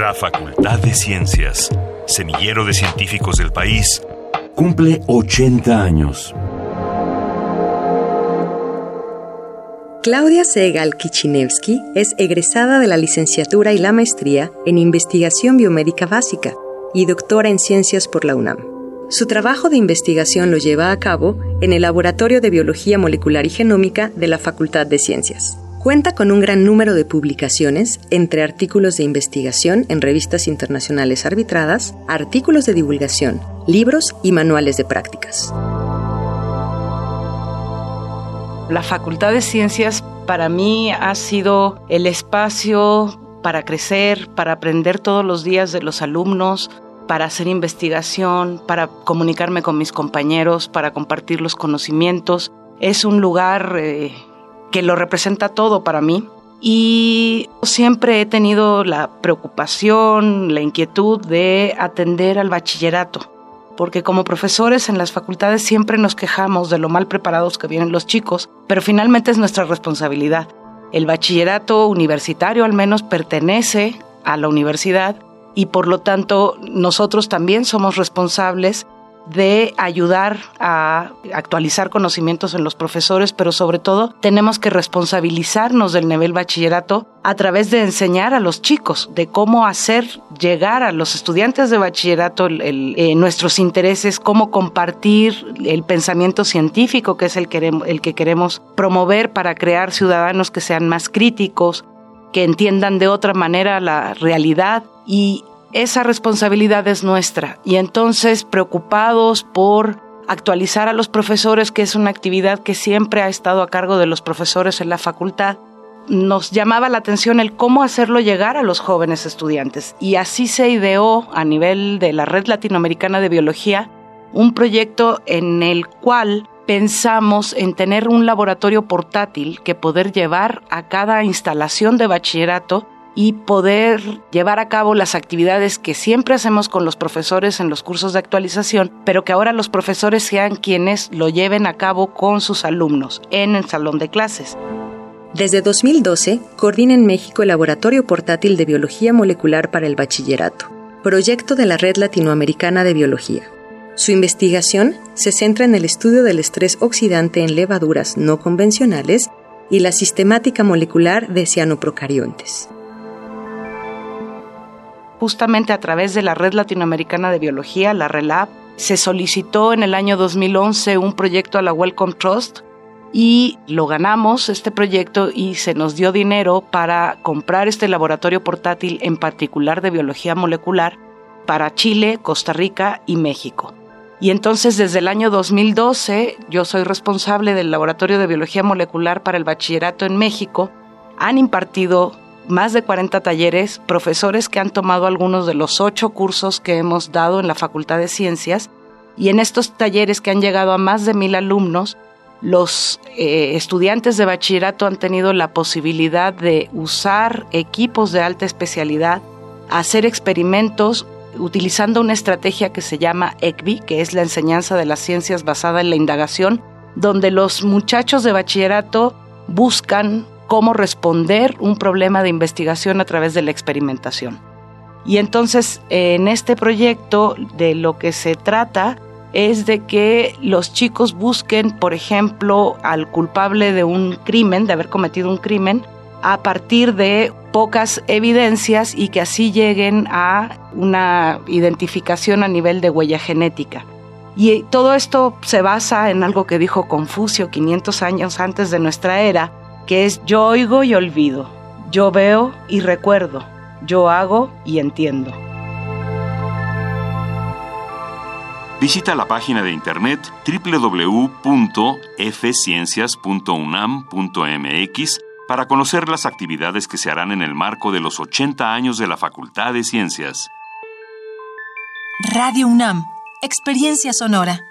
La Facultad de Ciencias, semillero de científicos del país, cumple 80 años. Claudia Segal Kichinevsky es egresada de la licenciatura y la maestría en Investigación Biomédica Básica y doctora en Ciencias por la UNAM. Su trabajo de investigación lo lleva a cabo en el Laboratorio de Biología Molecular y Genómica de la Facultad de Ciencias. Cuenta con un gran número de publicaciones, entre artículos de investigación en revistas internacionales arbitradas, artículos de divulgación, libros y manuales de prácticas. La Facultad de Ciencias para mí ha sido el espacio para crecer, para aprender todos los días de los alumnos, para hacer investigación, para comunicarme con mis compañeros, para compartir los conocimientos. Es un lugar eh, que lo representa todo para mí. Y siempre he tenido la preocupación, la inquietud de atender al bachillerato, porque como profesores en las facultades siempre nos quejamos de lo mal preparados que vienen los chicos, pero finalmente es nuestra responsabilidad. El bachillerato universitario al menos pertenece a la universidad y por lo tanto nosotros también somos responsables de ayudar a actualizar conocimientos en los profesores, pero sobre todo tenemos que responsabilizarnos del nivel bachillerato a través de enseñar a los chicos de cómo hacer llegar a los estudiantes de bachillerato eh, nuestros intereses, cómo compartir el pensamiento científico, que es el, el que queremos promover para crear ciudadanos que sean más críticos, que entiendan de otra manera la realidad y esa responsabilidad es nuestra y entonces preocupados por actualizar a los profesores, que es una actividad que siempre ha estado a cargo de los profesores en la facultad, nos llamaba la atención el cómo hacerlo llegar a los jóvenes estudiantes. Y así se ideó a nivel de la Red Latinoamericana de Biología un proyecto en el cual pensamos en tener un laboratorio portátil que poder llevar a cada instalación de bachillerato y poder llevar a cabo las actividades que siempre hacemos con los profesores en los cursos de actualización, pero que ahora los profesores sean quienes lo lleven a cabo con sus alumnos en el salón de clases. Desde 2012, coordina en México el Laboratorio Portátil de Biología Molecular para el Bachillerato, proyecto de la Red Latinoamericana de Biología. Su investigación se centra en el estudio del estrés oxidante en levaduras no convencionales y la sistemática molecular de cianoprocariontes justamente a través de la Red Latinoamericana de Biología, la RELAB, se solicitó en el año 2011 un proyecto a la Wellcome Trust y lo ganamos este proyecto y se nos dio dinero para comprar este laboratorio portátil en particular de biología molecular para Chile, Costa Rica y México. Y entonces desde el año 2012 yo soy responsable del Laboratorio de Biología Molecular para el Bachillerato en México. Han impartido más de 40 talleres, profesores que han tomado algunos de los ocho cursos que hemos dado en la Facultad de Ciencias. Y en estos talleres que han llegado a más de mil alumnos, los eh, estudiantes de bachillerato han tenido la posibilidad de usar equipos de alta especialidad, hacer experimentos utilizando una estrategia que se llama ECBI, que es la enseñanza de las ciencias basada en la indagación, donde los muchachos de bachillerato buscan cómo responder un problema de investigación a través de la experimentación. Y entonces en este proyecto de lo que se trata es de que los chicos busquen, por ejemplo, al culpable de un crimen, de haber cometido un crimen, a partir de pocas evidencias y que así lleguen a una identificación a nivel de huella genética. Y todo esto se basa en algo que dijo Confucio 500 años antes de nuestra era, que es yo oigo y olvido, yo veo y recuerdo, yo hago y entiendo. Visita la página de internet www.fciencias.unam.mx para conocer las actividades que se harán en el marco de los 80 años de la Facultad de Ciencias. Radio UNAM, Experiencia Sonora.